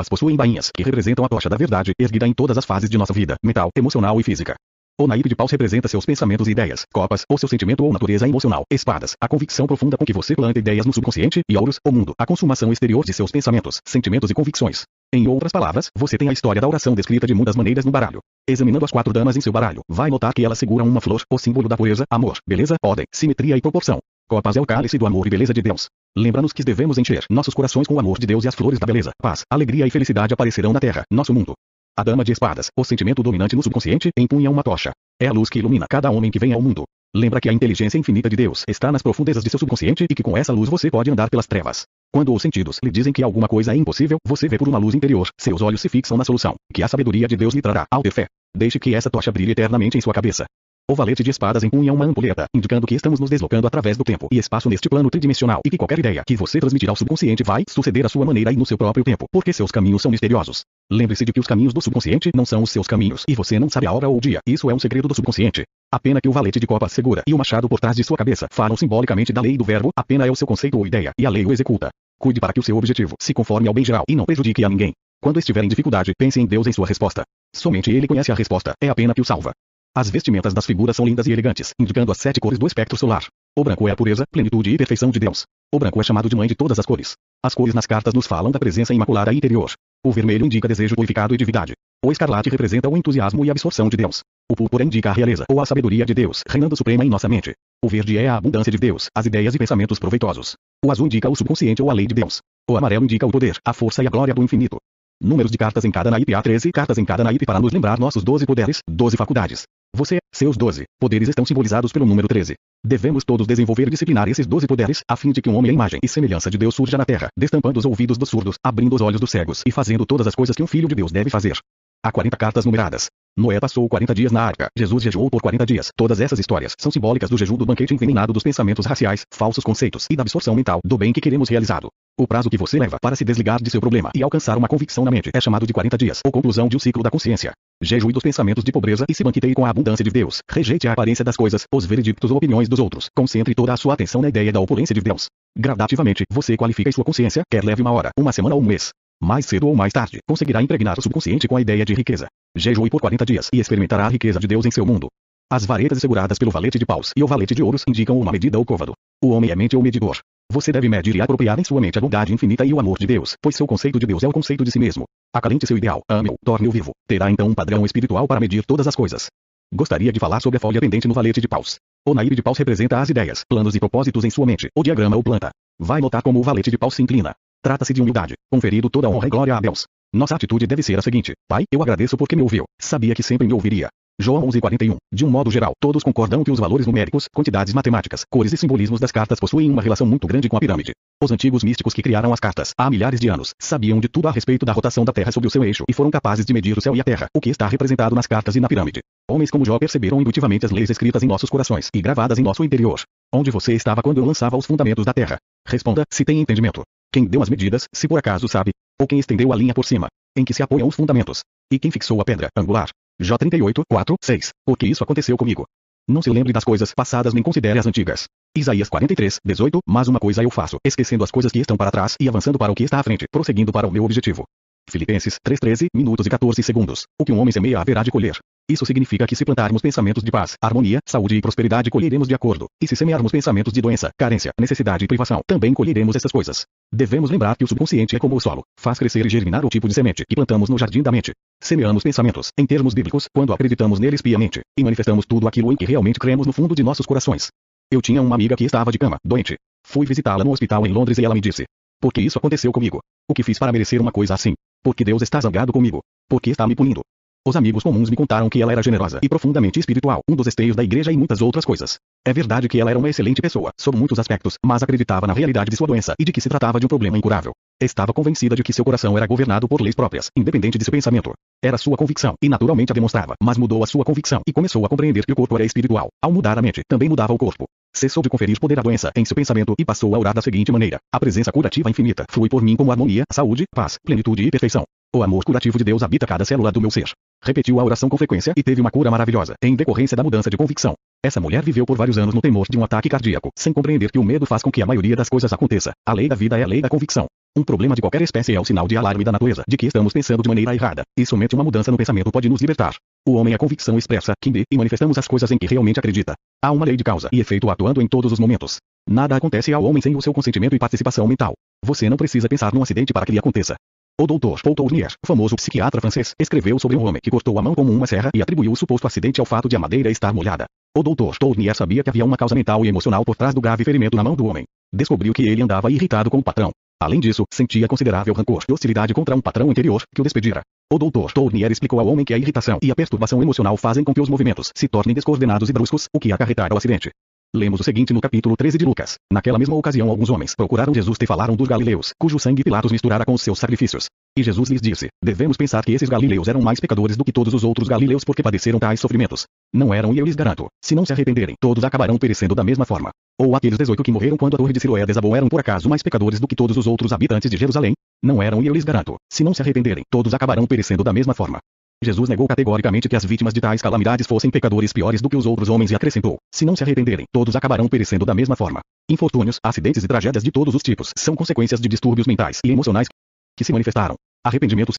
Copas possuem bainhas, que representam a tocha da verdade, erguida em todas as fases de nossa vida, mental, emocional e física. O naipe de paus representa seus pensamentos e ideias, copas, ou seu sentimento ou natureza emocional, espadas, a convicção profunda com que você planta ideias no subconsciente, e ouros, o mundo, a consumação exterior de seus pensamentos, sentimentos e convicções. Em outras palavras, você tem a história da oração descrita de muitas maneiras no baralho. Examinando as quatro damas em seu baralho, vai notar que elas seguram uma flor, o símbolo da pureza, amor, beleza, ordem, simetria e proporção. Copas é o cálice do amor e beleza de Deus. Lembra-nos que devemos encher nossos corações com o amor de Deus e as flores da beleza, paz, alegria e felicidade aparecerão na terra, nosso mundo. A dama de espadas, o sentimento dominante no subconsciente, empunha uma tocha. É a luz que ilumina cada homem que vem ao mundo. Lembra que a inteligência infinita de Deus está nas profundezas de seu subconsciente e que com essa luz você pode andar pelas trevas. Quando os sentidos lhe dizem que alguma coisa é impossível, você vê por uma luz interior, seus olhos se fixam na solução, que a sabedoria de Deus lhe trará, ao ter fé. Deixe que essa tocha brilhe eternamente em sua cabeça. O valete de espadas empunha uma ampulheta, indicando que estamos nos deslocando através do tempo e espaço neste plano tridimensional e que qualquer ideia que você transmitir ao subconsciente vai suceder à sua maneira e no seu próprio tempo, porque seus caminhos são misteriosos. Lembre-se de que os caminhos do subconsciente não são os seus caminhos e você não sabe a hora ou o dia. Isso é um segredo do subconsciente. A pena que o valete de copas segura e o machado por trás de sua cabeça falam simbolicamente da lei do verbo, a pena é o seu conceito ou ideia e a lei o executa. Cuide para que o seu objetivo se conforme ao bem geral e não prejudique a ninguém. Quando estiver em dificuldade, pense em Deus em sua resposta. Somente ele conhece a resposta, é a pena que o salva. As vestimentas das figuras são lindas e elegantes, indicando as sete cores do espectro solar. O branco é a pureza, plenitude e perfeição de Deus. O branco é chamado de mãe de todas as cores. As cores nas cartas nos falam da presença imaculada interior. O vermelho indica desejo purificado e divindade. O escarlate representa o entusiasmo e absorção de Deus. O púrpura indica a realeza ou a sabedoria de Deus, reinando suprema em nossa mente. O verde é a abundância de Deus, as ideias e pensamentos proveitosos. O azul indica o subconsciente ou a lei de Deus. O amarelo indica o poder, a força e a glória do infinito. Números de cartas em cada naipe há 13 cartas em cada naipe para nos lembrar nossos 12 poderes, 12 faculdades. Você, seus 12 poderes estão simbolizados pelo número 13. Devemos todos desenvolver e disciplinar esses 12 poderes, a fim de que um homem à imagem e semelhança de Deus surja na terra, destampando os ouvidos dos surdos, abrindo os olhos dos cegos e fazendo todas as coisas que um filho de Deus deve fazer. Há 40 cartas numeradas. Noé passou 40 dias na arca. Jesus jejuou por 40 dias. Todas essas histórias são simbólicas do jejum do banquete envenenado dos pensamentos raciais, falsos conceitos e da absorção mental do bem que queremos realizado. O prazo que você leva para se desligar de seu problema e alcançar uma convicção na mente é chamado de 40 dias, ou conclusão de um ciclo da consciência. Jejue dos pensamentos de pobreza e se banqueteie com a abundância de Deus. Rejeite a aparência das coisas, os veredictos ou opiniões dos outros. Concentre toda a sua atenção na ideia da opulência de Deus. Gradativamente, você qualifica sua consciência, quer leve uma hora, uma semana ou um mês. Mais cedo ou mais tarde, conseguirá impregnar o subconsciente com a ideia de riqueza. Jejue por 40 dias e experimentará a riqueza de Deus em seu mundo. As varetas seguradas pelo valete de paus e o valete de ouros indicam uma medida ou côvado. O homem é mente ou medidor. Você deve medir e apropriar em sua mente a bondade infinita e o amor de Deus, pois seu conceito de Deus é o conceito de si mesmo. Acalente seu ideal, ame-o, torne-o vivo. Terá então um padrão espiritual para medir todas as coisas. Gostaria de falar sobre a folha pendente no valete de paus. O naíbe de paus representa as ideias, planos e propósitos em sua mente, o diagrama ou planta. Vai notar como o valete de paus se inclina. Trata-se de humildade, conferido toda a honra e glória a Deus. Nossa atitude deve ser a seguinte: Pai, eu agradeço porque me ouviu. Sabia que sempre me ouviria. João 11:41. De um modo geral, todos concordam que os valores numéricos, quantidades matemáticas, cores e simbolismos das cartas possuem uma relação muito grande com a pirâmide. Os antigos místicos que criaram as cartas, há milhares de anos, sabiam de tudo a respeito da rotação da Terra sobre o seu eixo e foram capazes de medir o céu e a Terra, o que está representado nas cartas e na pirâmide. Homens como Jó perceberam intuitivamente as leis escritas em nossos corações e gravadas em nosso interior. Onde você estava quando eu lançava os fundamentos da Terra? Responda, se tem entendimento. Quem deu as medidas, se por acaso sabe, ou quem estendeu a linha por cima, em que se apoiam os fundamentos, e quem fixou a pedra angular. J 38, 4, 6. Porque isso aconteceu comigo. Não se lembre das coisas passadas nem considere as antigas. Isaías 43, 18. Mas uma coisa eu faço, esquecendo as coisas que estão para trás e avançando para o que está à frente, prosseguindo para o meu objetivo. Filipenses 3:13 minutos e 14 segundos. O que um homem semeia haverá de colher. Isso significa que se plantarmos pensamentos de paz, harmonia, saúde e prosperidade colheremos de acordo. E se semearmos pensamentos de doença, carência, necessidade e privação, também colheremos essas coisas. Devemos lembrar que o subconsciente é como o solo, faz crescer e germinar o tipo de semente que plantamos no jardim da mente. Semeamos pensamentos, em termos bíblicos, quando acreditamos neles piamente, e manifestamos tudo aquilo em que realmente cremos no fundo de nossos corações. Eu tinha uma amiga que estava de cama, doente. Fui visitá-la no hospital em Londres e ela me disse: Por que isso aconteceu comigo? O que fiz para merecer uma coisa assim? Porque Deus está zangado comigo. Porque está me punindo. Os amigos comuns me contaram que ela era generosa e profundamente espiritual, um dos esteios da igreja e muitas outras coisas. É verdade que ela era uma excelente pessoa, sob muitos aspectos, mas acreditava na realidade de sua doença e de que se tratava de um problema incurável. Estava convencida de que seu coração era governado por leis próprias, independente de seu pensamento. Era sua convicção, e naturalmente a demonstrava, mas mudou a sua convicção e começou a compreender que o corpo era espiritual. Ao mudar a mente, também mudava o corpo. Cessou de conferir poder à doença em seu pensamento e passou a orar da seguinte maneira: A presença curativa infinita flui por mim como harmonia, saúde, paz, plenitude e perfeição. O amor curativo de Deus habita cada célula do meu ser. Repetiu a oração com frequência e teve uma cura maravilhosa, em decorrência da mudança de convicção. Essa mulher viveu por vários anos no temor de um ataque cardíaco, sem compreender que o medo faz com que a maioria das coisas aconteça. A lei da vida é a lei da convicção. Um problema de qualquer espécie é o sinal de alarme da natureza de que estamos pensando de maneira errada, e somente uma mudança no pensamento pode nos libertar. O homem é a convicção expressa, que vê e manifestamos as coisas em que realmente acredita. Há uma lei de causa e efeito atuando em todos os momentos. Nada acontece ao homem sem o seu consentimento e participação mental. Você não precisa pensar num acidente para que lhe aconteça. O Dr. Paul Tournier, famoso psiquiatra francês, escreveu sobre um homem que cortou a mão como uma serra e atribuiu o suposto acidente ao fato de a madeira estar molhada. O Dr. Tournier sabia que havia uma causa mental e emocional por trás do grave ferimento na mão do homem. Descobriu que ele andava irritado com o patrão. Além disso, sentia considerável rancor e hostilidade contra um patrão anterior, que o despedira. O Dr. Tournier explicou ao homem que a irritação e a perturbação emocional fazem com que os movimentos se tornem descoordenados e bruscos, o que acarretar ao acidente. Lemos o seguinte no capítulo 13 de Lucas. Naquela mesma ocasião alguns homens procuraram Jesus e falaram dos galileus, cujo sangue Pilatos misturara com os seus sacrifícios. E Jesus lhes disse, devemos pensar que esses galileus eram mais pecadores do que todos os outros galileus porque padeceram tais sofrimentos. Não eram e eu lhes garanto, se não se arrependerem, todos acabarão perecendo da mesma forma. Ou aqueles 18 que morreram quando a torre de Siloé desabou eram por acaso mais pecadores do que todos os outros habitantes de Jerusalém? Não eram e eu lhes garanto, se não se arrependerem, todos acabarão perecendo da mesma forma. Jesus negou categoricamente que as vítimas de tais calamidades fossem pecadores piores do que os outros homens e acrescentou: se não se arrependerem, todos acabarão perecendo da mesma forma. Infortúnios, acidentes e tragédias de todos os tipos são consequências de distúrbios mentais e emocionais que se manifestaram. Arrependimento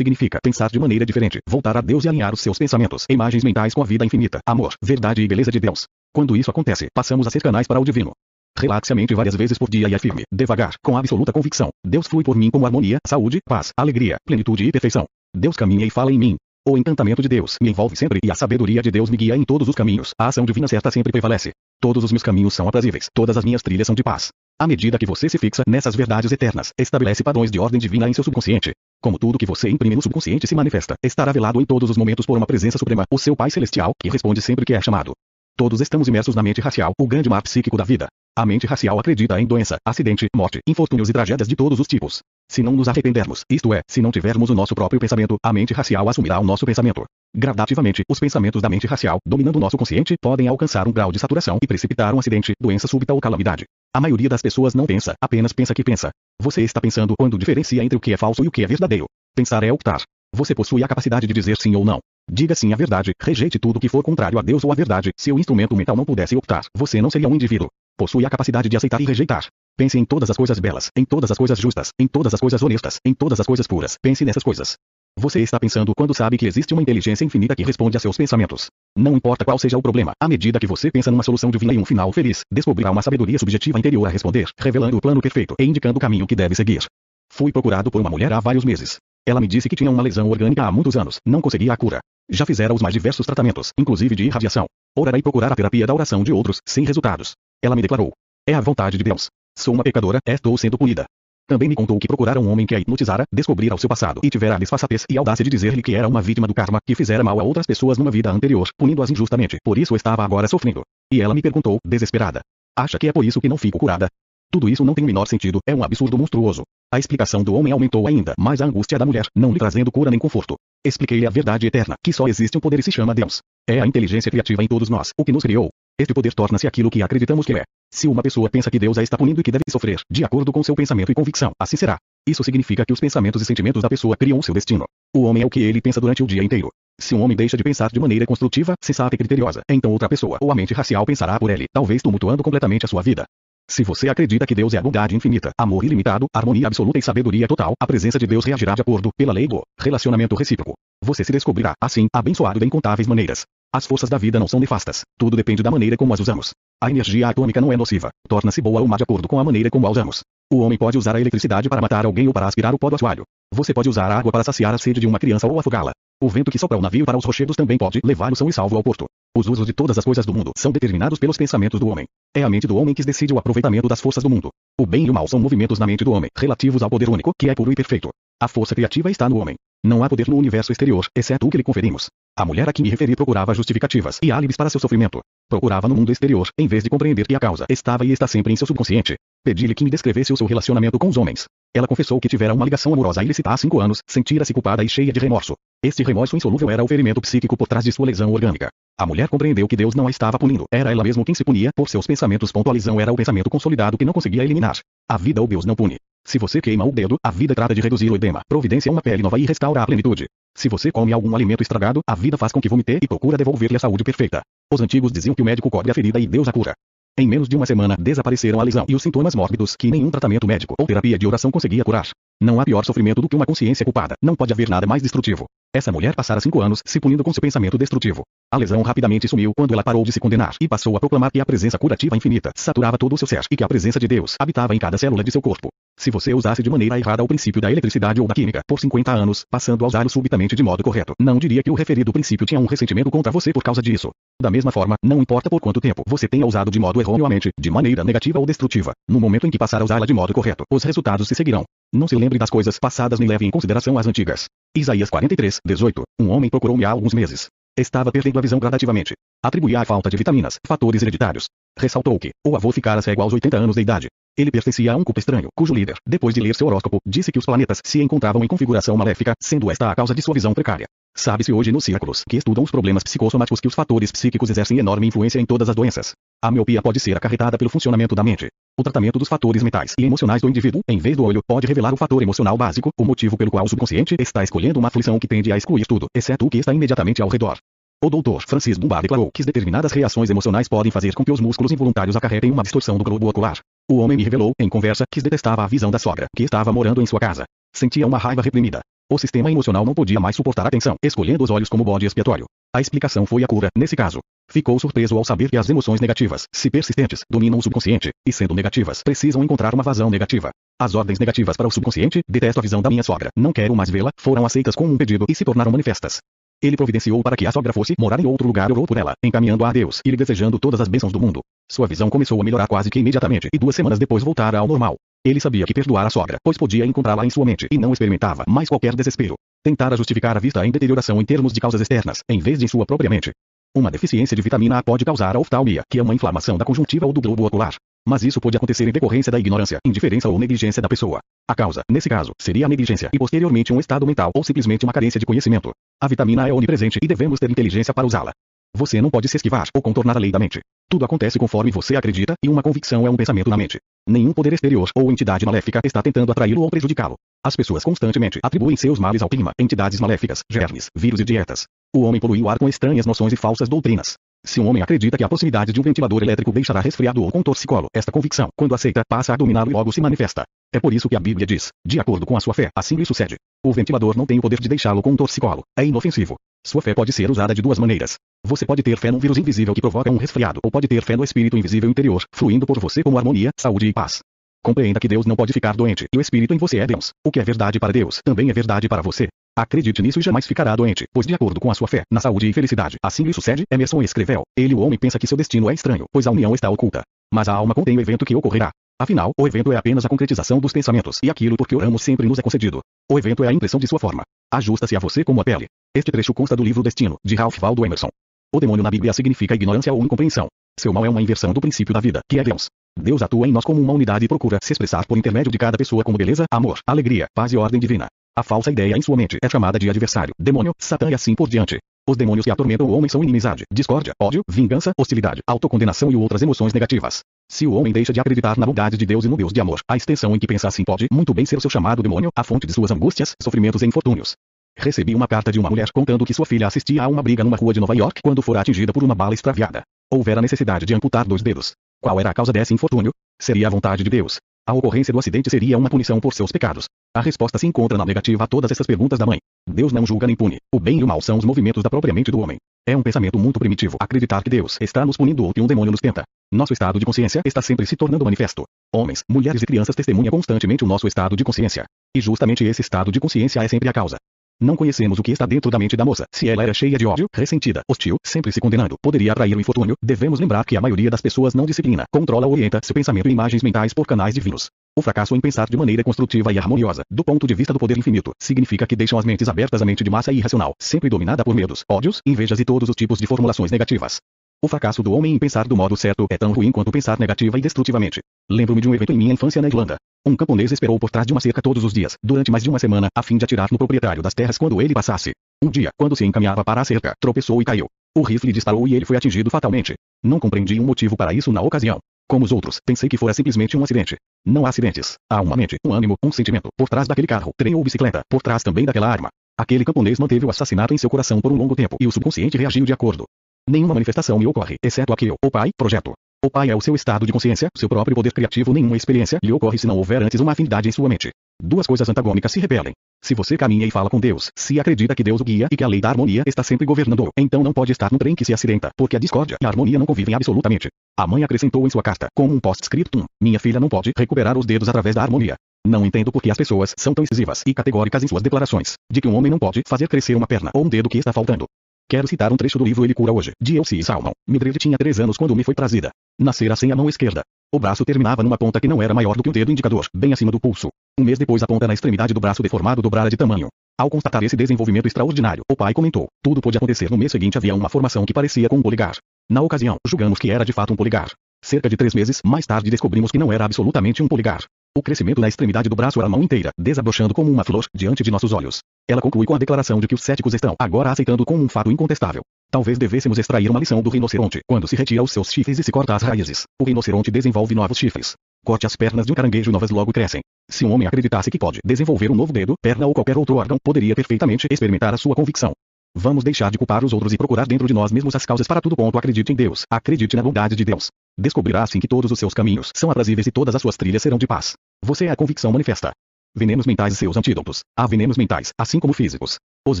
significa pensar de maneira diferente, voltar a Deus e alinhar os seus pensamentos, imagens mentais com a vida infinita, amor, verdade e beleza de Deus. Quando isso acontece, passamos a ser canais para o divino. Relaxe a mente várias vezes por dia e afirme, devagar, com absoluta convicção: Deus flui por mim com harmonia, saúde, paz, alegria, plenitude e perfeição. Deus caminha e fala em mim. O encantamento de Deus me envolve sempre e a sabedoria de Deus me guia em todos os caminhos. A ação divina certa sempre prevalece. Todos os meus caminhos são aprazíveis. Todas as minhas trilhas são de paz. À medida que você se fixa nessas verdades eternas, estabelece padrões de ordem divina em seu subconsciente. Como tudo que você imprime no subconsciente se manifesta, estará velado em todos os momentos por uma presença suprema, o seu Pai Celestial, que responde sempre que é chamado. Todos estamos imersos na mente racial, o grande mar psíquico da vida. A mente racial acredita em doença, acidente, morte, infortúnios e tragédias de todos os tipos. Se não nos arrependermos, isto é, se não tivermos o nosso próprio pensamento, a mente racial assumirá o nosso pensamento. Gradativamente, os pensamentos da mente racial, dominando o nosso consciente, podem alcançar um grau de saturação e precipitar um acidente, doença súbita ou calamidade. A maioria das pessoas não pensa, apenas pensa que pensa. Você está pensando quando diferencia entre o que é falso e o que é verdadeiro. Pensar é optar. Você possui a capacidade de dizer sim ou não. Diga sim à verdade, rejeite tudo que for contrário a Deus ou à verdade. Se o instrumento mental não pudesse optar, você não seria um indivíduo. Possui a capacidade de aceitar e rejeitar. Pense em todas as coisas belas, em todas as coisas justas, em todas as coisas honestas, em todas as coisas puras. Pense nessas coisas. Você está pensando quando sabe que existe uma inteligência infinita que responde a seus pensamentos. Não importa qual seja o problema, à medida que você pensa numa solução divina e um final feliz, descobrirá uma sabedoria subjetiva interior a responder, revelando o plano perfeito e indicando o caminho que deve seguir. Fui procurado por uma mulher há vários meses. Ela me disse que tinha uma lesão orgânica há muitos anos, não conseguia a cura. Já fizera os mais diversos tratamentos, inclusive de irradiação. Orará e procurar a terapia da oração de outros, sem resultados. Ela me declarou: É a vontade de Deus. Sou uma pecadora, estou sendo punida. Também me contou que procurara um homem que a hipnotizara, descobrira o seu passado e tivera a desfaçatez e audácia de dizer-lhe que era uma vítima do karma, que fizera mal a outras pessoas numa vida anterior, punindo-as injustamente. Por isso estava agora sofrendo. E ela me perguntou, desesperada: Acha que é por isso que não fico curada? Tudo isso não tem o menor sentido, é um absurdo monstruoso. A explicação do homem aumentou ainda mais a angústia da mulher, não lhe trazendo cura nem conforto. Expliquei-lhe a verdade eterna, que só existe um poder e se chama Deus. É a inteligência criativa em todos nós, o que nos criou. Este poder torna-se aquilo que acreditamos que é. Se uma pessoa pensa que Deus a está punindo e que deve sofrer, de acordo com seu pensamento e convicção, assim será. Isso significa que os pensamentos e sentimentos da pessoa criam seu destino. O homem é o que ele pensa durante o dia inteiro. Se um homem deixa de pensar de maneira construtiva, sensata e criteriosa, então outra pessoa ou a mente racial pensará por ele, talvez tumultuando completamente a sua vida. Se você acredita que Deus é a bondade infinita, amor ilimitado, harmonia absoluta e sabedoria total, a presença de Deus reagirá de acordo, pela lei do relacionamento recíproco. Você se descobrirá, assim, abençoado de incontáveis maneiras. As forças da vida não são nefastas. Tudo depende da maneira como as usamos. A energia atômica não é nociva. Torna-se boa ou má de acordo com a maneira como a usamos. O homem pode usar a eletricidade para matar alguém ou para aspirar o pó do assoalho. Você pode usar a água para saciar a sede de uma criança ou afogá-la. O vento que sopra o navio para os rochedos também pode levar o são e salvo ao porto. Os usos de todas as coisas do mundo são determinados pelos pensamentos do homem. É a mente do homem que decide o aproveitamento das forças do mundo. O bem e o mal são movimentos na mente do homem, relativos ao poder único, que é puro e perfeito. A força criativa está no homem. Não há poder no universo exterior, exceto o que lhe conferimos. A mulher a que me referi procurava justificativas e álibis para seu sofrimento. Procurava no mundo exterior, em vez de compreender que a causa estava e está sempre em seu subconsciente. Pedi-lhe que me descrevesse o seu relacionamento com os homens. Ela confessou que tivera uma ligação amorosa ilícita há cinco anos, sentira-se culpada e cheia de remorso. Este remorso insolúvel era o ferimento psíquico por trás de sua lesão orgânica. A mulher compreendeu que Deus não a estava punindo, era ela mesma quem se punia por seus pensamentos. A lisão era o pensamento consolidado que não conseguia eliminar. A vida ou Deus não pune. Se você queima o dedo, a vida trata de reduzir o edema, providencia uma pele nova e restaura a plenitude. Se você come algum alimento estragado, a vida faz com que vomite e procura devolver-lhe a saúde perfeita. Os antigos diziam que o médico cobre a ferida e Deus a cura. Em menos de uma semana, desapareceram a lesão e os sintomas mórbidos que nenhum tratamento médico ou terapia de oração conseguia curar. Não há pior sofrimento do que uma consciência culpada. Não pode haver nada mais destrutivo. Essa mulher passara cinco anos se punindo com seu pensamento destrutivo. A lesão rapidamente sumiu quando ela parou de se condenar e passou a proclamar que a presença curativa infinita saturava todo o seu ser e que a presença de Deus habitava em cada célula de seu corpo. Se você usasse de maneira errada o princípio da eletricidade ou da química por 50 anos, passando a usá-lo subitamente de modo correto, não diria que o referido princípio tinha um ressentimento contra você por causa disso. Da mesma forma, não importa por quanto tempo você tenha usado de modo erroneamente, de maneira negativa ou destrutiva, no momento em que passar a usá-la de modo correto, os resultados se seguirão. Não se lembre das coisas passadas nem leve em consideração as antigas. Isaías 43, 18. Um homem procurou-me há alguns meses. Estava perdendo a visão gradativamente. Atribuía a falta de vitaminas, fatores hereditários. Ressaltou que o avô ficara cego aos 80 anos de idade. Ele pertencia a um culto estranho, cujo líder, depois de ler seu horóscopo, disse que os planetas se encontravam em configuração maléfica, sendo esta a causa de sua visão precária. Sabe-se hoje nos círculos que estudam os problemas psicossomáticos que os fatores psíquicos exercem enorme influência em todas as doenças. A miopia pode ser acarretada pelo funcionamento da mente. O tratamento dos fatores mentais e emocionais do indivíduo, em vez do olho, pode revelar o fator emocional básico, o motivo pelo qual o subconsciente está escolhendo uma aflição que tende a excluir tudo, exceto o que está imediatamente ao redor. O Dr. Francis Dunbar declarou que determinadas reações emocionais podem fazer com que os músculos involuntários acarretem uma distorção do globo ocular. O homem me revelou, em conversa, que detestava a visão da sogra, que estava morando em sua casa. Sentia uma raiva reprimida. O sistema emocional não podia mais suportar a tensão, escolhendo os olhos como bode expiatório. A explicação foi a cura, nesse caso. Ficou surpreso ao saber que as emoções negativas, se persistentes, dominam o subconsciente, e sendo negativas, precisam encontrar uma vazão negativa. As ordens negativas para o subconsciente, detesto a visão da minha sogra, não quero mais vê-la, foram aceitas com um pedido e se tornaram manifestas. Ele providenciou para que a sogra fosse morar em outro lugar e orou por ela, encaminhando-a a Deus e lhe desejando todas as bênçãos do mundo. Sua visão começou a melhorar quase que imediatamente e duas semanas depois voltara ao normal. Ele sabia que perdoar a sogra, pois podia encontrá-la em sua mente e não experimentava mais qualquer desespero. Tentara justificar a vista em deterioração em termos de causas externas, em vez de em sua própria mente. Uma deficiência de vitamina A pode causar a oftalmia, que é uma inflamação da conjuntiva ou do globo ocular. Mas isso pode acontecer em decorrência da ignorância, indiferença ou negligência da pessoa. A causa, nesse caso, seria a negligência e posteriormente um estado mental ou simplesmente uma carência de conhecimento. A vitamina é onipresente e devemos ter inteligência para usá-la. Você não pode se esquivar ou contornar a lei da mente. Tudo acontece conforme você acredita e uma convicção é um pensamento na mente. Nenhum poder exterior ou entidade maléfica está tentando atraí-lo ou prejudicá-lo. As pessoas constantemente atribuem seus males ao clima, entidades maléficas, germes, vírus e dietas. O homem polui o ar com estranhas noções e falsas doutrinas. Se um homem acredita que a possibilidade de um ventilador elétrico deixará resfriado ou com torcicolo, esta convicção, quando aceita, passa a dominá-lo e logo se manifesta. É por isso que a Bíblia diz, de acordo com a sua fé, assim lhe sucede. O ventilador não tem o poder de deixá-lo com um torcicolo. É inofensivo. Sua fé pode ser usada de duas maneiras. Você pode ter fé num vírus invisível que provoca um resfriado, ou pode ter fé no espírito invisível interior, fluindo por você como harmonia, saúde e paz. Compreenda que Deus não pode ficar doente, e o espírito em você é Deus. O que é verdade para Deus, também é verdade para você. Acredite nisso e jamais ficará doente, pois de acordo com a sua fé, na saúde e felicidade, assim lhe sucede, Emerson escreveu. Ele o homem pensa que seu destino é estranho, pois a união está oculta. Mas a alma contém o evento que ocorrerá. Afinal, o evento é apenas a concretização dos pensamentos e aquilo porque oramos sempre nos é concedido. O evento é a impressão de sua forma. Ajusta-se a você como a pele. Este trecho consta do livro Destino, de Ralph Waldo Emerson. O demônio na Bíblia significa ignorância ou incompreensão. Seu mal é uma inversão do princípio da vida, que é Deus. Deus atua em nós como uma unidade e procura se expressar por intermédio de cada pessoa como beleza, amor, alegria, paz e ordem divina. A falsa ideia em sua mente é chamada de adversário, demônio, satã e assim por diante. Os demônios que atormentam o homem são inimizade, discórdia, ódio, vingança, hostilidade, autocondenação e outras emoções negativas. Se o homem deixa de acreditar na bondade de Deus e no Deus de amor, a extensão em que pensa assim pode muito bem ser o seu chamado demônio, a fonte de suas angústias, sofrimentos e infortúnios. Recebi uma carta de uma mulher contando que sua filha assistia a uma briga numa rua de Nova York quando fora atingida por uma bala extraviada. Houvera necessidade de amputar dois dedos. Qual era a causa desse infortúnio? Seria a vontade de Deus. A ocorrência do acidente seria uma punição por seus pecados. A resposta se encontra na negativa a todas essas perguntas da mãe. Deus não julga nem pune. O bem e o mal são os movimentos da própria mente do homem. É um pensamento muito primitivo acreditar que Deus está nos punindo ou que um demônio nos tenta. Nosso estado de consciência está sempre se tornando manifesto. Homens, mulheres e crianças testemunham constantemente o nosso estado de consciência. E justamente esse estado de consciência é sempre a causa. Não conhecemos o que está dentro da mente da moça. Se ela era cheia de ódio, ressentida, hostil, sempre se condenando, poderia atrair o infortúnio. Devemos lembrar que a maioria das pessoas não disciplina, controla ou orienta seu pensamento e imagens mentais por canais divinos. O fracasso em pensar de maneira construtiva e harmoniosa, do ponto de vista do poder infinito, significa que deixam as mentes abertas à mente de massa irracional, sempre dominada por medos, ódios, invejas e todos os tipos de formulações negativas. O fracasso do homem em pensar do modo certo é tão ruim quanto pensar negativa e destrutivamente. Lembro-me de um evento em minha infância na Irlanda. Um camponês esperou por trás de uma cerca todos os dias, durante mais de uma semana, a fim de atirar no proprietário das terras quando ele passasse. Um dia, quando se encaminhava para a cerca, tropeçou e caiu. O rifle disparou e ele foi atingido fatalmente. Não compreendi um motivo para isso na ocasião. Como os outros, pensei que fora simplesmente um acidente. Não há acidentes. Há uma mente, um ânimo, um sentimento, por trás daquele carro, trem ou bicicleta, por trás também daquela arma. Aquele camponês manteve o assassinato em seu coração por um longo tempo e o subconsciente reagiu de acordo. Nenhuma manifestação me ocorre, exceto aqui, o pai, projeto. O Pai é o seu estado de consciência, seu próprio poder criativo nenhuma experiência lhe ocorre se não houver antes uma afinidade em sua mente. Duas coisas antagônicas se repelem. Se você caminha e fala com Deus, se acredita que Deus o guia e que a lei da harmonia está sempre governando, então não pode estar num trem que se acidenta, porque a discórdia e a harmonia não convivem absolutamente. A mãe acrescentou em sua carta, como um post-scriptum, minha filha não pode recuperar os dedos através da harmonia. Não entendo por que as pessoas são tão incisivas e categóricas em suas declarações, de que um homem não pode fazer crescer uma perna ou um dedo que está faltando. Quero citar um trecho do livro Ele Cura Hoje, de Elsie Salmon. Mildred tinha três anos quando me foi trazida. Nascera sem a mão esquerda. O braço terminava numa ponta que não era maior do que o dedo indicador, bem acima do pulso. Um mês depois a ponta na extremidade do braço deformado dobrara de tamanho. Ao constatar esse desenvolvimento extraordinário, o pai comentou: tudo pôde acontecer no mês seguinte havia uma formação que parecia com um poligar. Na ocasião, julgamos que era de fato um poligar. Cerca de três meses mais tarde descobrimos que não era absolutamente um poligar. O crescimento na extremidade do braço era a mão inteira, desabrochando como uma flor, diante de nossos olhos. Ela conclui com a declaração de que os céticos estão agora aceitando como um fato incontestável. Talvez devêssemos extrair uma lição do rinoceronte, quando se retira os seus chifres e se corta as raízes. O rinoceronte desenvolve novos chifres. Corte as pernas de um caranguejo novas logo crescem. Se um homem acreditasse que pode desenvolver um novo dedo, perna ou qualquer outro órgão, poderia perfeitamente experimentar a sua convicção. Vamos deixar de culpar os outros e procurar dentro de nós mesmos as causas para tudo. Ponto. Acredite em Deus. Acredite na bondade de Deus. Descobrirá assim que todos os seus caminhos são aprazíveis e todas as suas trilhas serão de paz. Você é a convicção manifesta. Venenos mentais e seus antídotos. Há venenos mentais, assim como físicos. Os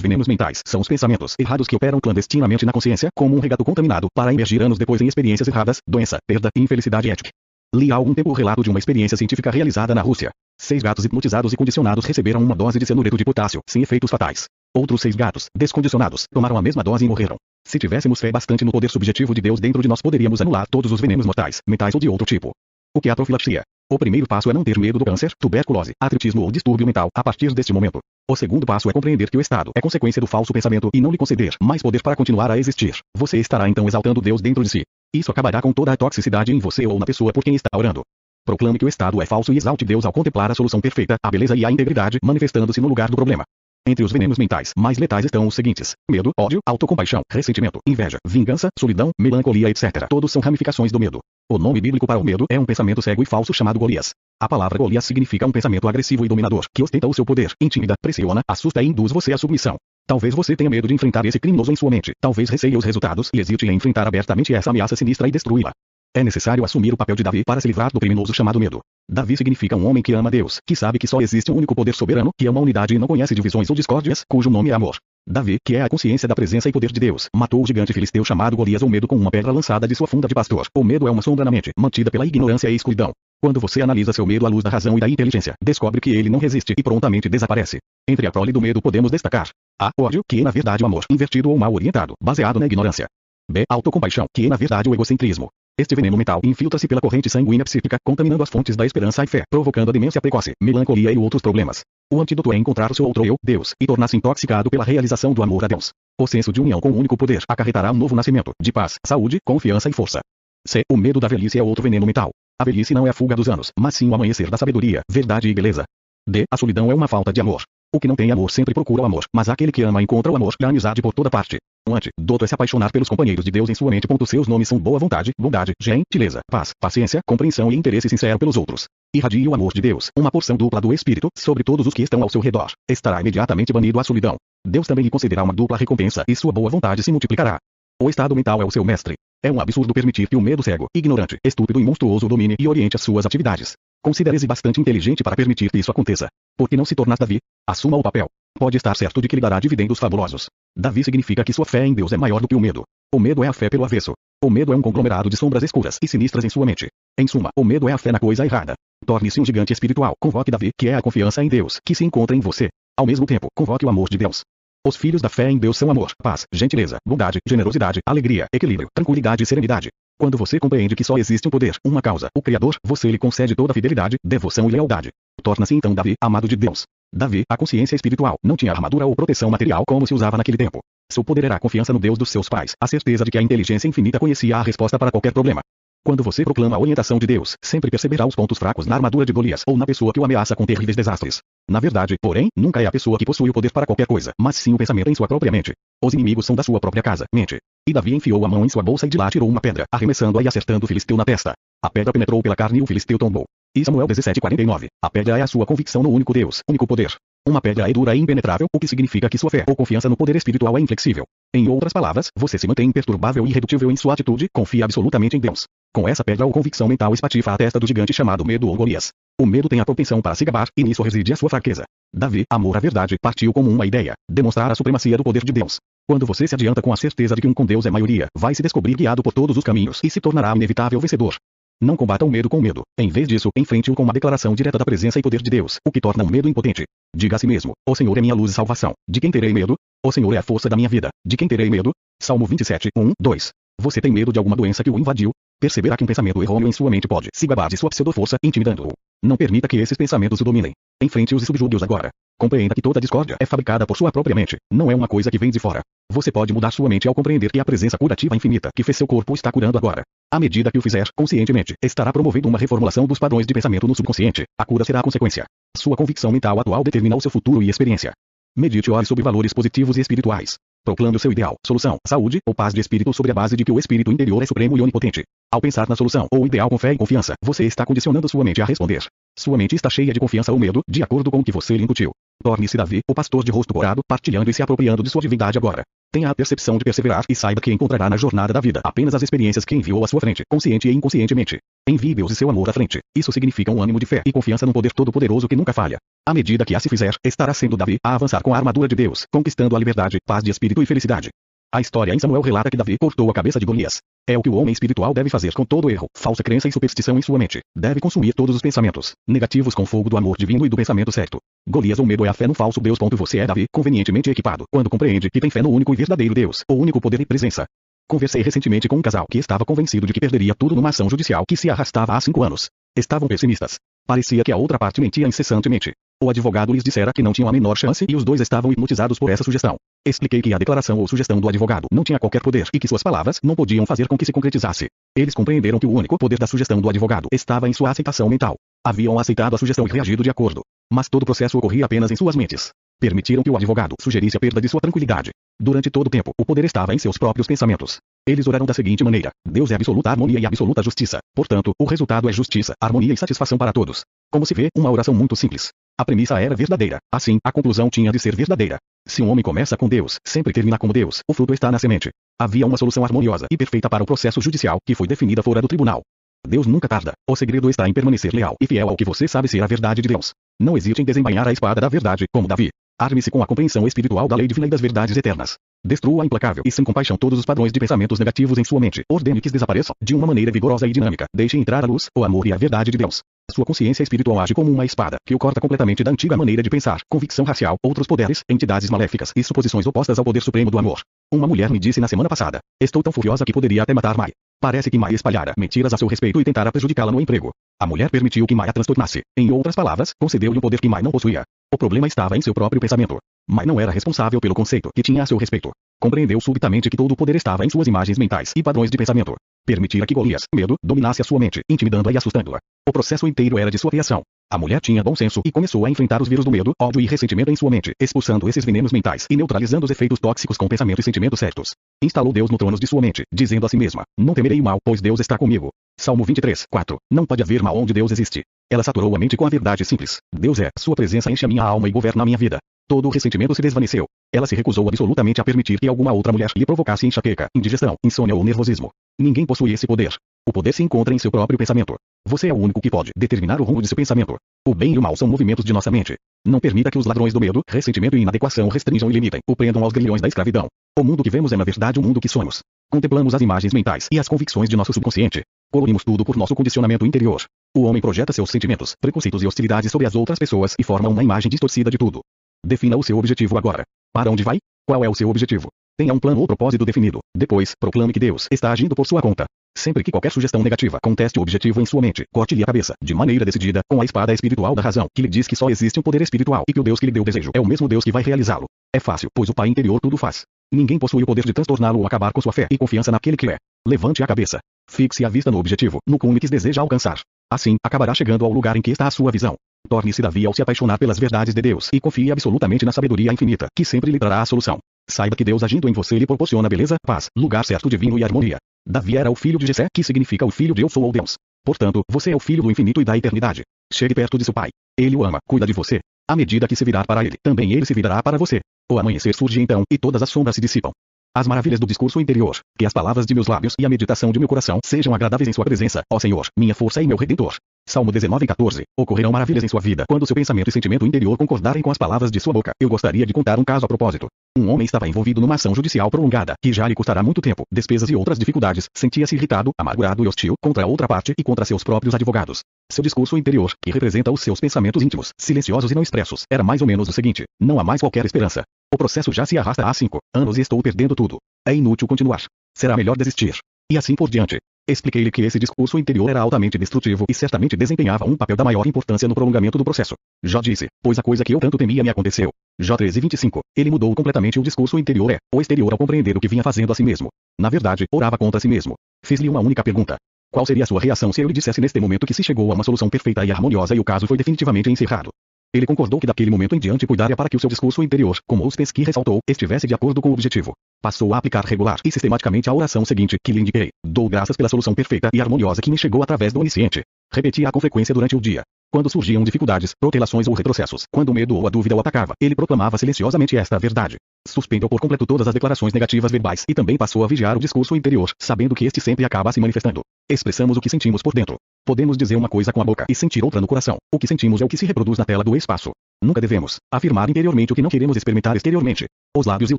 venenos mentais são os pensamentos errados que operam clandestinamente na consciência, como um regato contaminado, para emergir anos depois em experiências erradas, doença, perda e infelicidade ética. Li há algum tempo o relato de uma experiência científica realizada na Rússia. Seis gatos hipnotizados e condicionados receberam uma dose de cianureto de potássio, sem efeitos fatais. Outros seis gatos, descondicionados, tomaram a mesma dose e morreram. Se tivéssemos fé bastante no poder subjetivo de Deus dentro de nós poderíamos anular todos os venenos mortais, mentais ou de outro tipo. O que é a profilaxia? O primeiro passo é não ter medo do câncer, tuberculose, artritismo ou distúrbio mental a partir deste momento. O segundo passo é compreender que o estado é consequência do falso pensamento e não lhe conceder mais poder para continuar a existir. Você estará então exaltando Deus dentro de si. Isso acabará com toda a toxicidade em você ou na pessoa por quem está orando. Proclame que o estado é falso e exalte Deus ao contemplar a solução perfeita, a beleza e a integridade manifestando-se no lugar do problema. Entre os venenos mentais mais letais estão os seguintes: medo, ódio, autocompaixão, ressentimento, inveja, vingança, solidão, melancolia, etc. Todos são ramificações do medo. O nome bíblico para o medo é um pensamento cego e falso chamado Golias. A palavra Golias significa um pensamento agressivo e dominador, que ostenta o seu poder, intimida, pressiona, assusta e induz você à submissão. Talvez você tenha medo de enfrentar esse criminoso em sua mente. Talvez receie os resultados e hesite em enfrentar abertamente essa ameaça sinistra e destruí-la. É necessário assumir o papel de Davi para se livrar do criminoso chamado medo. Davi significa um homem que ama Deus, que sabe que só existe um único poder soberano, que é uma unidade e não conhece divisões ou discórdias, cujo nome é amor. Davi, que é a consciência da presença e poder de Deus, matou o gigante filisteu chamado Golias ou medo com uma pedra lançada de sua funda de pastor. O medo é uma sombra na mente, mantida pela ignorância e escuridão. Quando você analisa seu medo à luz da razão e da inteligência, descobre que ele não resiste e prontamente desaparece. Entre a prole do medo podemos destacar a. Ódio, que é na verdade o amor, invertido ou mal orientado, baseado na ignorância. B. Autocompaixão, que é na verdade o egocentrismo. Este veneno mental infiltra-se pela corrente sanguínea psíquica, contaminando as fontes da esperança e fé, provocando a demência precoce, melancolia e outros problemas. O antídoto é encontrar o seu outro eu, Deus, e tornar-se intoxicado pela realização do amor a Deus. O senso de união com o único poder acarretará um novo nascimento, de paz, saúde, confiança e força. C. O medo da velhice é outro veneno mental. A velhice não é a fuga dos anos, mas sim o amanhecer da sabedoria, verdade e beleza. D. A solidão é uma falta de amor. O que não tem amor sempre procura o amor, mas aquele que ama encontra o amor e a amizade por toda parte. O antídoto é se apaixonar pelos companheiros de Deus em sua mente. Seus nomes são boa vontade, bondade, gentileza, paz, paciência, compreensão e interesse sincero pelos outros. Irradie o amor de Deus, uma porção dupla do Espírito, sobre todos os que estão ao seu redor. Estará imediatamente banido a solidão. Deus também lhe concederá uma dupla recompensa e sua boa vontade se multiplicará. O estado mental é o seu mestre. É um absurdo permitir que o medo cego, ignorante, estúpido e monstruoso domine e oriente as suas atividades. Considere-se bastante inteligente para permitir que isso aconteça. Por que não se tornar Davi? Assuma o papel. Pode estar certo de que lhe dará dividendos fabulosos. Davi significa que sua fé em Deus é maior do que o medo. O medo é a fé pelo avesso. O medo é um conglomerado de sombras escuras e sinistras em sua mente. Em suma, o medo é a fé na coisa errada. Torne-se um gigante espiritual. Convoque Davi, que é a confiança em Deus, que se encontra em você. Ao mesmo tempo, convoque o amor de Deus. Os filhos da fé em Deus são amor, paz, gentileza, bondade, generosidade, alegria, equilíbrio, tranquilidade e serenidade. Quando você compreende que só existe um poder, uma causa, o Criador, você lhe concede toda fidelidade, devoção e lealdade. Torna-se então Davi, amado de Deus. Davi, a consciência espiritual, não tinha armadura ou proteção material como se usava naquele tempo. Seu poder era a confiança no Deus dos seus pais, a certeza de que a inteligência infinita conhecia a resposta para qualquer problema. Quando você proclama a orientação de Deus, sempre perceberá os pontos fracos na armadura de Golias ou na pessoa que o ameaça com terríveis desastres. Na verdade, porém, nunca é a pessoa que possui o poder para qualquer coisa, mas sim o pensamento em sua própria mente. Os inimigos são da sua própria casa, mente. E Davi enfiou a mão em sua bolsa e de lá tirou uma pedra, arremessando-a e acertando o filisteu na testa. A pedra penetrou pela carne e o filisteu tombou. E Samuel 17:49. A pedra é a sua convicção no único Deus, único poder. Uma pedra é dura e impenetrável, o que significa que sua fé ou confiança no poder espiritual é inflexível. Em outras palavras, você se mantém imperturbável e irredutível em sua atitude, confia absolutamente em Deus. Com essa pedra ou convicção mental espatifa a testa do gigante chamado medo ou Golias. O medo tem a propensão para se gabar, e nisso reside a sua fraqueza. Davi, amor à verdade, partiu como uma ideia, demonstrar a supremacia do poder de Deus. Quando você se adianta com a certeza de que um com Deus é maioria, vai se descobrir guiado por todos os caminhos e se tornará inevitável vencedor. Não combata o medo com medo. Em vez disso, enfrente-o com uma declaração direta da presença e poder de Deus, o que torna o medo impotente. Diga a si mesmo: O Senhor é minha luz e salvação. De quem terei medo? O Senhor é a força da minha vida. De quem terei medo? Salmo 27, 1, 2. Você tem medo de alguma doença que o invadiu? Perceberá que um pensamento errôneo em sua mente pode se gabar de sua pseudo-força, intimidando-o. Não permita que esses pensamentos o dominem. Enfrente-os e subjugue-os agora. Compreenda que toda discórdia é fabricada por sua própria mente, não é uma coisa que vem de fora. Você pode mudar sua mente ao compreender que a presença curativa infinita que fez seu corpo está curando agora. À medida que o fizer, conscientemente, estará promovendo uma reformulação dos padrões de pensamento no subconsciente. A cura será a consequência. Sua convicção mental atual determina o seu futuro e experiência. Medite ore sobre valores positivos e espirituais. Proclame o seu ideal, solução, saúde ou paz de espírito sobre a base de que o espírito interior é supremo e onipotente. Ao pensar na solução ou ideal com fé e confiança, você está condicionando sua mente a responder. Sua mente está cheia de confiança ou medo, de acordo com o que você lhe incutiu. Torne-se Davi, o pastor de rosto corado, partilhando e se apropriando de sua divindade agora. Tenha a percepção de perseverar e saiba que encontrará na jornada da vida apenas as experiências que enviou à sua frente, consciente e inconscientemente. Envie Deus e seu amor à frente. Isso significa um ânimo de fé e confiança no poder todo-poderoso que nunca falha. À medida que assim fizer, estará sendo Davi a avançar com a armadura de Deus, conquistando a liberdade, paz de espírito e felicidade. A história em Samuel relata que Davi cortou a cabeça de Golias. É o que o homem espiritual deve fazer com todo erro, falsa crença e superstição em sua mente. Deve consumir todos os pensamentos negativos com fogo do amor divino e do pensamento certo. Golias ou medo é a fé no falso Deus. Você é Davi, convenientemente equipado, quando compreende que tem fé no único e verdadeiro Deus, o único poder e presença. Conversei recentemente com um casal que estava convencido de que perderia tudo numa ação judicial que se arrastava há cinco anos. Estavam pessimistas. Parecia que a outra parte mentia incessantemente. O advogado lhes dissera que não tinham a menor chance e os dois estavam hipnotizados por essa sugestão. Expliquei que a declaração ou sugestão do advogado não tinha qualquer poder e que suas palavras não podiam fazer com que se concretizasse. Eles compreenderam que o único poder da sugestão do advogado estava em sua aceitação mental. Haviam aceitado a sugestão e reagido de acordo. Mas todo o processo ocorria apenas em suas mentes. Permitiram que o advogado sugerisse a perda de sua tranquilidade. Durante todo o tempo, o poder estava em seus próprios pensamentos. Eles oraram da seguinte maneira: Deus é absoluta harmonia e absoluta justiça. Portanto, o resultado é justiça, harmonia e satisfação para todos. Como se vê, uma oração muito simples. A premissa era verdadeira. Assim, a conclusão tinha de ser verdadeira. Se um homem começa com Deus, sempre termina como Deus, o fruto está na semente. Havia uma solução harmoniosa e perfeita para o processo judicial, que foi definida fora do tribunal. Deus nunca tarda. O segredo está em permanecer leal e fiel ao que você sabe ser a verdade de Deus. Não hesite em desembainhar a espada da verdade, como Davi. Arme-se com a compreensão espiritual da lei divina e das verdades eternas. Destrua implacável e sem compaixão todos os padrões de pensamentos negativos em sua mente. Ordene que desapareçam, de uma maneira vigorosa e dinâmica. Deixe entrar a luz, o amor e a verdade de Deus. Sua consciência espiritual age como uma espada, que o corta completamente da antiga maneira de pensar, convicção racial, outros poderes, entidades maléficas e suposições opostas ao poder supremo do amor. Uma mulher me disse na semana passada: Estou tão furiosa que poderia até matar Mai. Parece que Mai espalhara mentiras a seu respeito e tentara prejudicá-la no emprego. A mulher permitiu que Mai a transtornasse. Em outras palavras, concedeu-lhe um poder que Mai não possuía. O problema estava em seu próprio pensamento. Mai não era responsável pelo conceito que tinha a seu respeito. Compreendeu subitamente que todo o poder estava em suas imagens mentais e padrões de pensamento. Permitira que Golias, medo, dominasse a sua mente, intimidando-a e assustando-a. O processo inteiro era de sua criação. A mulher tinha bom senso e começou a enfrentar os vírus do medo, ódio e ressentimento em sua mente, expulsando esses venenos mentais e neutralizando os efeitos tóxicos com pensamento e sentimentos certos. Instalou Deus no trono de sua mente, dizendo a si mesma: Não temerei o mal, pois Deus está comigo. Salmo 23, 4. Não pode haver mal onde Deus existe. Ela saturou a mente com a verdade simples. Deus é, sua presença enche a minha alma e governa a minha vida. Todo o ressentimento se desvaneceu. Ela se recusou absolutamente a permitir que alguma outra mulher lhe provocasse enxaqueca, indigestão, insônia ou nervosismo. Ninguém possui esse poder. O poder se encontra em seu próprio pensamento. Você é o único que pode determinar o rumo de seu pensamento. O bem e o mal são movimentos de nossa mente. Não permita que os ladrões do medo, ressentimento e inadequação restringam e limitem, o prendam aos grilhões da escravidão. O mundo que vemos é na verdade o mundo que somos. Contemplamos as imagens mentais e as convicções de nosso subconsciente. Colorimos tudo por nosso condicionamento interior. O homem projeta seus sentimentos, preconceitos e hostilidades sobre as outras pessoas e forma uma imagem distorcida de tudo. Defina o seu objetivo agora. Para onde vai? Qual é o seu objetivo? Tenha um plano ou propósito definido. Depois, proclame que Deus está agindo por sua conta. Sempre que qualquer sugestão negativa conteste o objetivo em sua mente, corte-lhe a cabeça, de maneira decidida, com a espada espiritual da razão, que lhe diz que só existe um poder espiritual e que o Deus que lhe deu o desejo é o mesmo Deus que vai realizá-lo. É fácil, pois o Pai interior tudo faz. Ninguém possui o poder de transtorná-lo ou acabar com sua fé e confiança naquele que é. Levante a cabeça. Fixe a vista no objetivo, no cume que deseja alcançar. Assim, acabará chegando ao lugar em que está a sua visão. Torne-se Davi ao se apaixonar pelas verdades de Deus e confie absolutamente na sabedoria infinita, que sempre lhe trará a solução. Saiba que Deus agindo em você lhe proporciona beleza, paz, lugar certo divino e harmonia. Davi era o filho de Jessé, que significa o filho de Eu sou ou Deus. Portanto, você é o filho do infinito e da eternidade. Chegue perto de seu pai. Ele o ama, cuida de você. À medida que se virar para ele, também ele se virará para você. O amanhecer surge então, e todas as sombras se dissipam. as maravilhas do discurso interior, que as palavras de meus lábios e a meditação de meu coração sejam agradáveis em sua presença, ó Senhor, minha força e meu redentor. Salmo 19:14. Ocorrerão maravilhas em sua vida quando seu pensamento e sentimento interior concordarem com as palavras de sua boca. Eu gostaria de contar um caso a propósito. Um homem estava envolvido numa ação judicial prolongada, que já lhe custará muito tempo, despesas e outras dificuldades. Sentia-se irritado, amargurado e hostil contra a outra parte e contra seus próprios advogados. Seu discurso interior, que representa os seus pensamentos íntimos, silenciosos e não expressos, era mais ou menos o seguinte: não há mais qualquer esperança. O processo já se arrasta há cinco anos e estou perdendo tudo. É inútil continuar. Será melhor desistir. E assim por diante. Expliquei-lhe que esse discurso interior era altamente destrutivo e certamente desempenhava um papel da maior importância no prolongamento do processo. Jó disse, pois a coisa que eu tanto temia me aconteceu. Jó 13:25. Ele mudou completamente o discurso interior é, o exterior ao compreender o que vinha fazendo a si mesmo. Na verdade, orava contra si mesmo. Fiz-lhe uma única pergunta. Qual seria a sua reação se eu lhe dissesse neste momento que se chegou a uma solução perfeita e harmoniosa e o caso foi definitivamente encerrado? Ele concordou que daquele momento em diante cuidaria para que o seu discurso interior, como que ressaltou, estivesse de acordo com o objetivo. Passou a aplicar regular e sistematicamente a oração seguinte que lhe indiquei. Dou graças pela solução perfeita e harmoniosa que me chegou através do onisciente. Repetia-a com frequência durante o dia. Quando surgiam dificuldades, protelações ou retrocessos, quando o medo ou a dúvida o atacava, ele proclamava silenciosamente esta verdade. Suspendeu por completo todas as declarações negativas verbais e também passou a vigiar o discurso interior, sabendo que este sempre acaba se manifestando. Expressamos o que sentimos por dentro. Podemos dizer uma coisa com a boca e sentir outra no coração. O que sentimos é o que se reproduz na tela do espaço. Nunca devemos afirmar interiormente o que não queremos experimentar exteriormente. Os lábios e o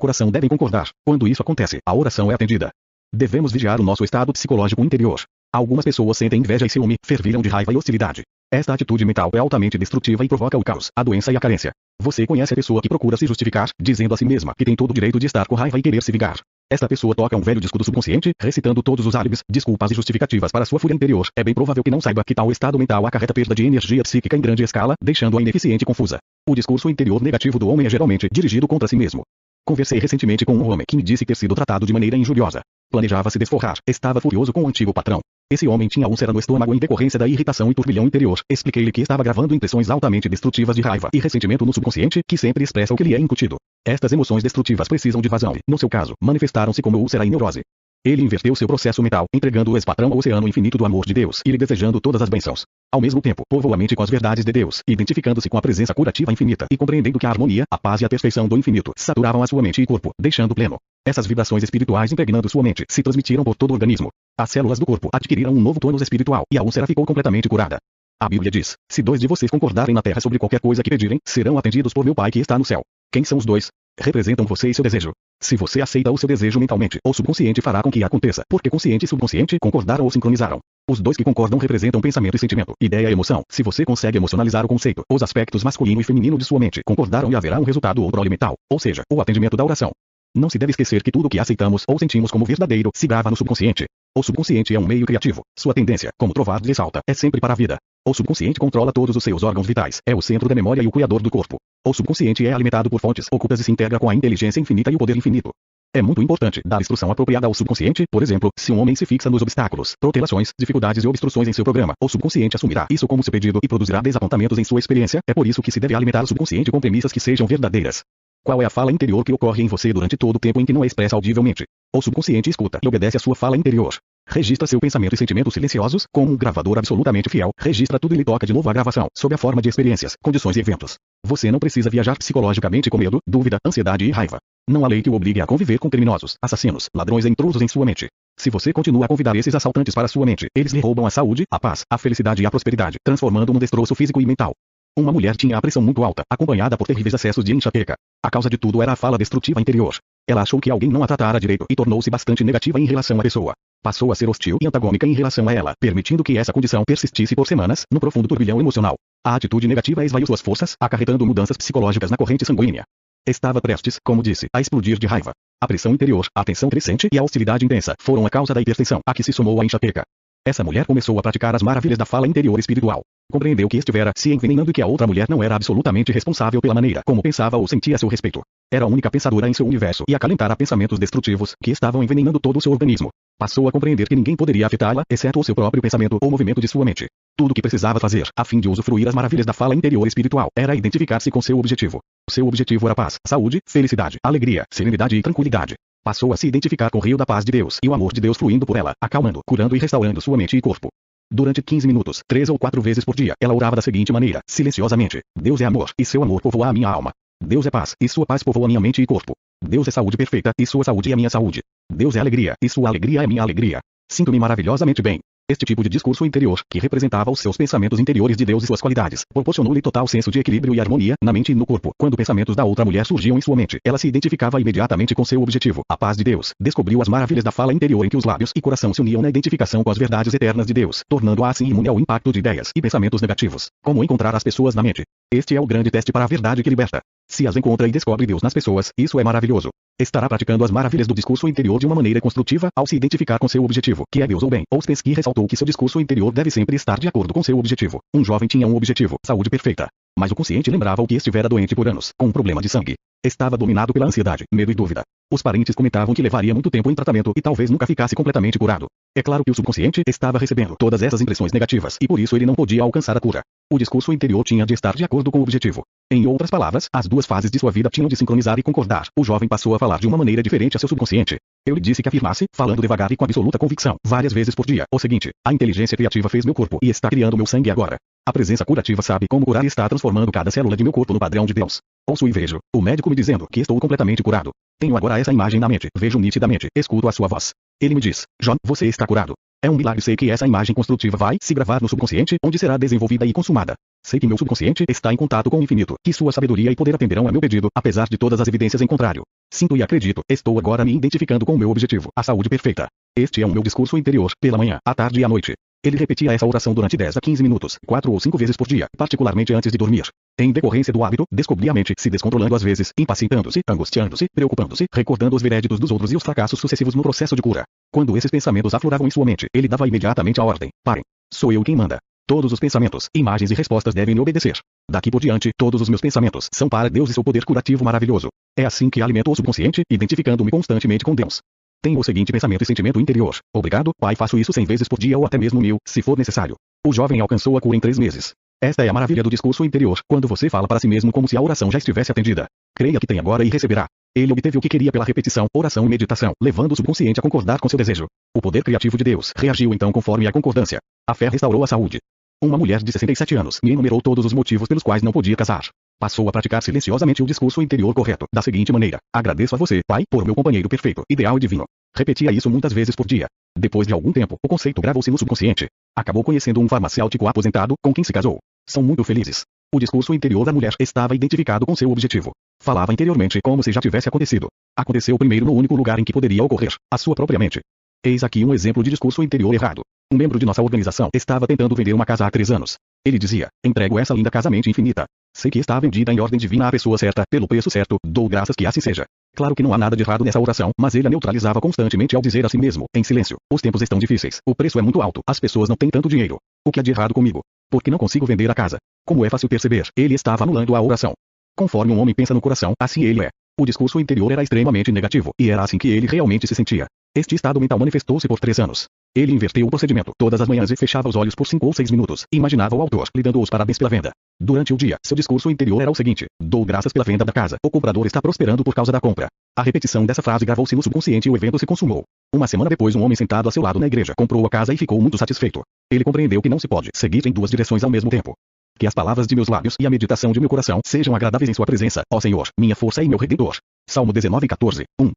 coração devem concordar. Quando isso acontece, a oração é atendida. Devemos vigiar o nosso estado psicológico interior. Algumas pessoas sentem inveja e ciúme, fervilham de raiva e hostilidade. Esta atitude mental é altamente destrutiva e provoca o caos, a doença e a carência. Você conhece a pessoa que procura se justificar, dizendo a si mesma que tem todo o direito de estar com raiva e querer se vingar. Esta pessoa toca um velho disco do subconsciente, recitando todos os álibis, desculpas e justificativas para sua fúria interior. É bem provável que não saiba que tal estado mental acarreta perda de energia psíquica em grande escala, deixando-a ineficiente e confusa. O discurso interior negativo do homem é geralmente dirigido contra si mesmo. Conversei recentemente com um homem que me disse ter sido tratado de maneira injuriosa. Planejava se desforrar, estava furioso com o antigo patrão. Esse homem tinha úlcera no estômago em decorrência da irritação e turbilhão interior. Expliquei-lhe que estava gravando impressões altamente destrutivas de raiva e ressentimento no subconsciente, que sempre expressa o que lhe é incutido. Estas emoções destrutivas precisam de vazão e, no seu caso, manifestaram-se como úlcera e neurose. Ele inverteu seu processo mental, entregando o ex-patrão ao oceano infinito do amor de Deus e lhe desejando todas as bênçãos. Ao mesmo tempo, povoou a mente com as verdades de Deus, identificando-se com a presença curativa infinita e compreendendo que a harmonia, a paz e a perfeição do infinito saturavam a sua mente e corpo, deixando pleno. Essas vibrações espirituais impregnando sua mente se transmitiram por todo o organismo. As células do corpo adquiriram um novo tônus espiritual e a úlcera ficou completamente curada. A Bíblia diz: Se dois de vocês concordarem na terra sobre qualquer coisa que pedirem, serão atendidos por meu Pai que está no céu. Quem são os dois? Representam você e seu desejo. Se você aceita o seu desejo mentalmente, o subconsciente fará com que aconteça, porque consciente e subconsciente concordaram ou sincronizaram. Os dois que concordam representam pensamento e sentimento, ideia e emoção. Se você consegue emocionalizar o conceito, os aspectos masculino e feminino de sua mente concordaram e haverá um resultado ou mental, ou seja, o atendimento da oração. Não se deve esquecer que tudo o que aceitamos ou sentimos como verdadeiro se grava no subconsciente. O subconsciente é um meio criativo. Sua tendência, como Trovar ressalta, é sempre para a vida. O subconsciente controla todos os seus órgãos vitais, é o centro da memória e o criador do corpo. O subconsciente é alimentado por fontes ocultas e se integra com a inteligência infinita e o poder infinito. É muito importante dar instrução apropriada ao subconsciente, por exemplo, se um homem se fixa nos obstáculos, protelações, dificuldades e obstruções em seu programa, o subconsciente assumirá isso como seu pedido e produzirá desapontamentos em sua experiência. É por isso que se deve alimentar o subconsciente com premissas que sejam verdadeiras. Qual é a fala interior que ocorre em você durante todo o tempo em que não é expressa audivelmente? O subconsciente escuta e obedece à sua fala interior. Registra seu pensamento e sentimentos silenciosos, como um gravador absolutamente fiel. Registra tudo e lhe toca de novo a gravação, sob a forma de experiências, condições e eventos. Você não precisa viajar psicologicamente com medo, dúvida, ansiedade e raiva. Não há lei que o obrigue a conviver com criminosos, assassinos, ladrões e intrusos em sua mente. Se você continua a convidar esses assaltantes para sua mente, eles lhe roubam a saúde, a paz, a felicidade e a prosperidade, transformando um destroço físico e mental. Uma mulher tinha a pressão muito alta, acompanhada por terríveis acessos de enxaqueca. A causa de tudo era a fala destrutiva interior. Ela achou que alguém não a tratara direito e tornou-se bastante negativa em relação à pessoa. Passou a ser hostil e antagônica em relação a ela, permitindo que essa condição persistisse por semanas, no profundo turbilhão emocional. A atitude negativa esvaiu suas forças, acarretando mudanças psicológicas na corrente sanguínea. Estava prestes, como disse, a explodir de raiva. A pressão interior, a tensão crescente e a hostilidade intensa foram a causa da hipertensão, a que se somou a enxaqueca. Essa mulher começou a praticar as maravilhas da fala interior espiritual. Compreendeu que estivera se envenenando e que a outra mulher não era absolutamente responsável pela maneira como pensava ou sentia seu respeito. Era a única pensadora em seu universo e acalentara pensamentos destrutivos que estavam envenenando todo o seu organismo. Passou a compreender que ninguém poderia afetá-la, exceto o seu próprio pensamento ou movimento de sua mente. Tudo o que precisava fazer, a fim de usufruir as maravilhas da fala interior espiritual, era identificar-se com seu objetivo. Seu objetivo era paz, saúde, felicidade, alegria, serenidade e tranquilidade. Passou a se identificar com o rio da paz de Deus e o amor de Deus fluindo por ela, acalmando, curando e restaurando sua mente e corpo. Durante 15 minutos, três ou quatro vezes por dia, ela orava da seguinte maneira, silenciosamente: Deus é amor, e seu amor povoa a minha alma. Deus é paz, e sua paz povoa minha mente e corpo. Deus é saúde perfeita, e sua saúde é minha saúde. Deus é alegria, e sua alegria é minha alegria. Sinto-me maravilhosamente bem. Este tipo de discurso interior, que representava os seus pensamentos interiores de Deus e suas qualidades, proporcionou-lhe total senso de equilíbrio e harmonia, na mente e no corpo. Quando pensamentos da outra mulher surgiam em sua mente, ela se identificava imediatamente com seu objetivo, a paz de Deus. Descobriu as maravilhas da fala interior em que os lábios e coração se uniam na identificação com as verdades eternas de Deus, tornando-a assim imune ao impacto de ideias e pensamentos negativos. Como encontrar as pessoas na mente? Este é o grande teste para a verdade que liberta. Se as encontra e descobre Deus nas pessoas, isso é maravilhoso estará praticando as maravilhas do discurso interior de uma maneira construtiva ao se identificar com seu objetivo, que é Deus ou bem. Ouspensky ressaltou que seu discurso interior deve sempre estar de acordo com seu objetivo. Um jovem tinha um objetivo, saúde perfeita. Mas o consciente lembrava o que estivera doente por anos, com um problema de sangue. Estava dominado pela ansiedade, medo e dúvida. Os parentes comentavam que levaria muito tempo em tratamento e talvez nunca ficasse completamente curado. É claro que o subconsciente estava recebendo todas essas impressões negativas e por isso ele não podia alcançar a cura. O discurso interior tinha de estar de acordo com o objetivo. Em outras palavras, as duas fases de sua vida tinham de sincronizar e concordar. O jovem passou a falar de uma maneira diferente a seu subconsciente. Eu lhe disse que afirmasse, falando devagar e com absoluta convicção, várias vezes por dia, o seguinte: a inteligência criativa fez meu corpo e está criando meu sangue agora. A presença curativa sabe como curar e está transformando cada célula de meu corpo no padrão de Deus. Ouço e vejo. O médico me dizendo que estou completamente curado. Tenho agora essa imagem na mente. Vejo nitidamente. Escuto a sua voz. Ele me diz: John, você está curado. É um milagre sei que essa imagem construtiva vai se gravar no subconsciente, onde será desenvolvida e consumada. Sei que meu subconsciente está em contato com o infinito, que sua sabedoria e poder atenderão a meu pedido, apesar de todas as evidências em contrário. Sinto e acredito, estou agora me identificando com o meu objetivo, a saúde perfeita. Este é o meu discurso interior, pela manhã, à tarde e à noite. Ele repetia essa oração durante 10 a 15 minutos, 4 ou 5 vezes por dia, particularmente antes de dormir. Em decorrência do hábito, descobri a mente se descontrolando às vezes, impacientando-se, angustiando-se, preocupando-se, recordando os veréditos dos outros e os fracassos sucessivos no processo de cura. Quando esses pensamentos afloravam em sua mente, ele dava imediatamente a ordem: parem. Sou eu quem manda. Todos os pensamentos, imagens e respostas devem me obedecer. Daqui por diante, todos os meus pensamentos são para Deus e seu poder curativo maravilhoso. É assim que alimento o subconsciente, identificando-me constantemente com Deus. Tenho o seguinte pensamento e sentimento interior. Obrigado, Pai, faço isso cem vezes por dia ou até mesmo mil, se for necessário. O jovem alcançou a cura em três meses. Esta é a maravilha do discurso interior, quando você fala para si mesmo como se a oração já estivesse atendida. Creia que tem agora e receberá. Ele obteve o que queria pela repetição, oração e meditação, levando o subconsciente a concordar com seu desejo. O poder criativo de Deus reagiu então conforme a concordância. A fé restaurou a saúde. Uma mulher de 67 anos me enumerou todos os motivos pelos quais não podia casar. Passou a praticar silenciosamente o discurso interior correto, da seguinte maneira: Agradeço a você, Pai, por meu companheiro perfeito, ideal e divino. Repetia isso muitas vezes por dia. Depois de algum tempo, o conceito gravou-se no subconsciente. Acabou conhecendo um farmacêutico aposentado, com quem se casou. São muito felizes. O discurso interior da mulher estava identificado com seu objetivo. Falava interiormente como se já tivesse acontecido. Aconteceu primeiro no único lugar em que poderia ocorrer, a sua própria mente. Eis aqui um exemplo de discurso interior errado. Um membro de nossa organização estava tentando vender uma casa há três anos. Ele dizia: entrego essa linda casamento infinita. Sei que está vendida em ordem divina à pessoa certa, pelo preço certo, dou graças que assim seja. Claro que não há nada de errado nessa oração, mas ele a neutralizava constantemente ao dizer a si mesmo, em silêncio: os tempos estão difíceis, o preço é muito alto, as pessoas não têm tanto dinheiro. O que há de errado comigo? Porque não consigo vender a casa. Como é fácil perceber, ele estava anulando a oração. Conforme um homem pensa no coração, assim ele é. O discurso interior era extremamente negativo, e era assim que ele realmente se sentia. Este estado mental manifestou-se por três anos. Ele inverteu o procedimento todas as manhãs e fechava os olhos por cinco ou seis minutos. Imaginava o autor lhe dando os parabéns pela venda. Durante o dia, seu discurso interior era o seguinte: Dou graças pela venda da casa. O comprador está prosperando por causa da compra. A repetição dessa frase gravou-se no subconsciente e o evento se consumou. Uma semana depois, um homem sentado a seu lado na igreja comprou a casa e ficou muito satisfeito. Ele compreendeu que não se pode seguir em duas direções ao mesmo tempo. Que as palavras de meus lábios e a meditação de meu coração sejam agradáveis em sua presença, ó Senhor, minha força e meu redentor. Salmo 19, 14, 1.